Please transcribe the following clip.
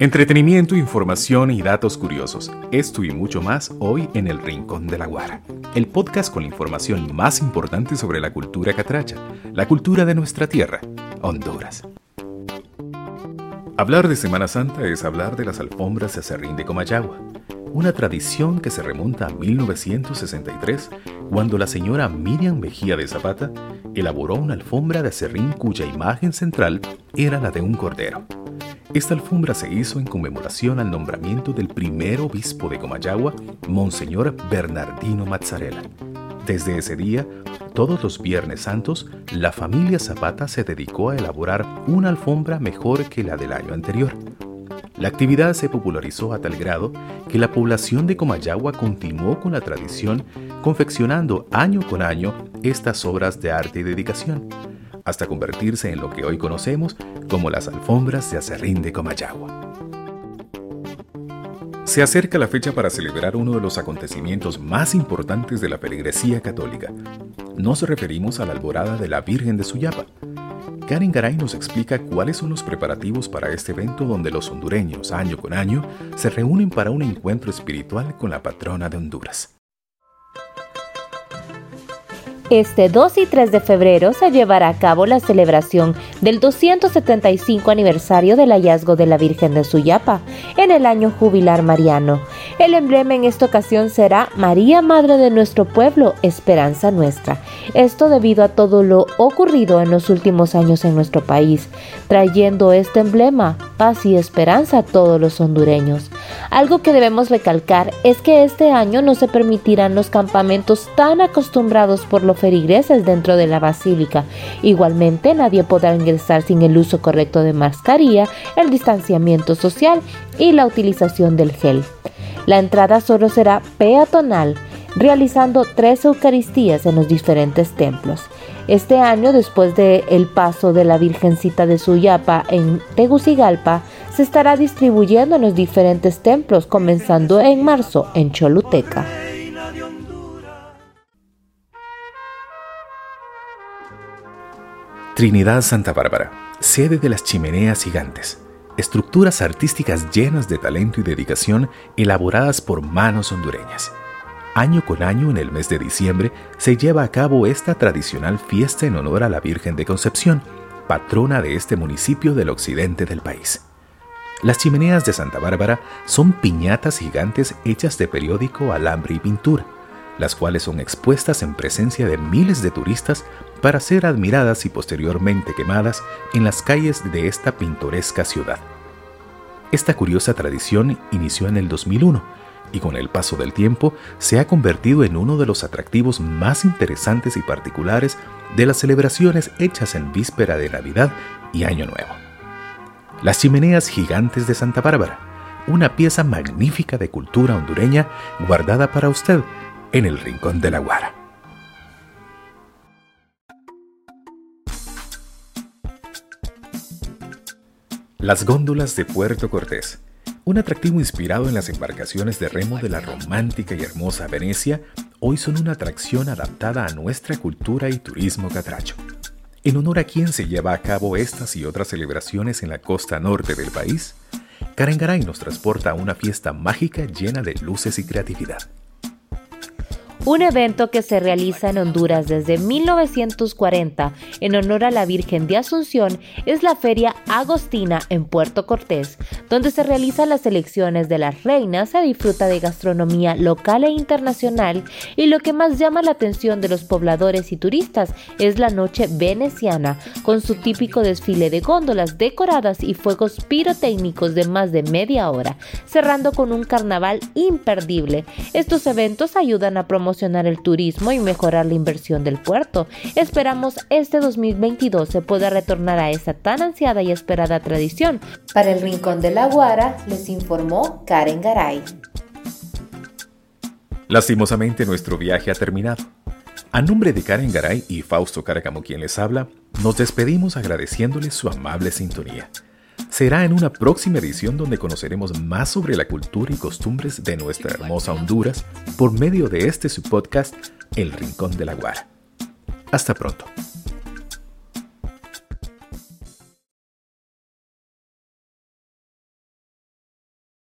Entretenimiento, información y datos curiosos. Esto y mucho más hoy en El Rincón de la Guara, el podcast con la información más importante sobre la cultura catracha, la cultura de nuestra tierra, Honduras. Hablar de Semana Santa es hablar de las alfombras de acerrín de Comayagua, una tradición que se remonta a 1963, cuando la señora Miriam Mejía de Zapata elaboró una alfombra de acerrín cuya imagen central era la de un cordero. Esta alfombra se hizo en conmemoración al nombramiento del primer obispo de Comayagua, Monseñor Bernardino Mazzarella. Desde ese día, todos los Viernes Santos, la familia Zapata se dedicó a elaborar una alfombra mejor que la del año anterior. La actividad se popularizó a tal grado que la población de Comayagua continuó con la tradición, confeccionando año con año estas obras de arte y dedicación, hasta convertirse en lo que hoy conocemos como las alfombras de acerrín de Comayagua. Se acerca la fecha para celebrar uno de los acontecimientos más importantes de la peregresía católica. Nos referimos a la alborada de la Virgen de Suyapa. Karen Garay nos explica cuáles son los preparativos para este evento donde los hondureños, año con año, se reúnen para un encuentro espiritual con la patrona de Honduras. Este 2 y 3 de febrero se llevará a cabo la celebración del 275 aniversario del hallazgo de la Virgen de Suyapa en el año jubilar mariano. El emblema en esta ocasión será María Madre de nuestro pueblo, esperanza nuestra. Esto debido a todo lo ocurrido en los últimos años en nuestro país, trayendo este emblema paz y esperanza a todos los hondureños. Algo que debemos recalcar es que este año no se permitirán los campamentos tan acostumbrados por los ferigreses dentro de la basílica. Igualmente, nadie podrá ingresar sin el uso correcto de mascarilla, el distanciamiento social y la utilización del gel. La entrada solo será peatonal, realizando tres Eucaristías en los diferentes templos. Este año, después del el paso de la Virgencita de Suyapa en Tegucigalpa, se estará distribuyendo en los diferentes templos, comenzando en marzo en Choluteca. Trinidad Santa Bárbara, sede de las chimeneas gigantes, estructuras artísticas llenas de talento y dedicación elaboradas por manos hondureñas. Año con año, en el mes de diciembre, se lleva a cabo esta tradicional fiesta en honor a la Virgen de Concepción, patrona de este municipio del occidente del país. Las chimeneas de Santa Bárbara son piñatas gigantes hechas de periódico, alambre y pintura las cuales son expuestas en presencia de miles de turistas para ser admiradas y posteriormente quemadas en las calles de esta pintoresca ciudad. Esta curiosa tradición inició en el 2001 y con el paso del tiempo se ha convertido en uno de los atractivos más interesantes y particulares de las celebraciones hechas en víspera de Navidad y Año Nuevo. Las chimeneas gigantes de Santa Bárbara, una pieza magnífica de cultura hondureña guardada para usted en el Rincón de la Guara. Las góndolas de Puerto Cortés. Un atractivo inspirado en las embarcaciones de remo de la romántica y hermosa Venecia, hoy son una atracción adaptada a nuestra cultura y turismo catracho. En honor a quien se lleva a cabo estas y otras celebraciones en la costa norte del país, Karen Garay nos transporta a una fiesta mágica llena de luces y creatividad. Un evento que se realiza en Honduras desde 1940 en honor a la Virgen de Asunción es la Feria Agostina en Puerto Cortés, donde se realizan las elecciones de las reinas, se disfruta de gastronomía local e internacional y lo que más llama la atención de los pobladores y turistas es la noche veneciana, con su típico desfile de góndolas decoradas y fuegos pirotécnicos de más de media hora, cerrando con un carnaval imperdible. Estos eventos ayudan a promocionar el turismo y mejorar la inversión del puerto. Esperamos este 2022 se pueda retornar a esa tan ansiada y esperada tradición. Para el Rincón de la Guara, les informó Karen Garay. Lastimosamente nuestro viaje ha terminado. A nombre de Karen Garay y Fausto Caracamo quien les habla, nos despedimos agradeciéndoles su amable sintonía será en una próxima edición donde conoceremos más sobre la cultura y costumbres de nuestra hermosa Honduras por medio de este su podcast El Rincón de la Guara. Hasta pronto.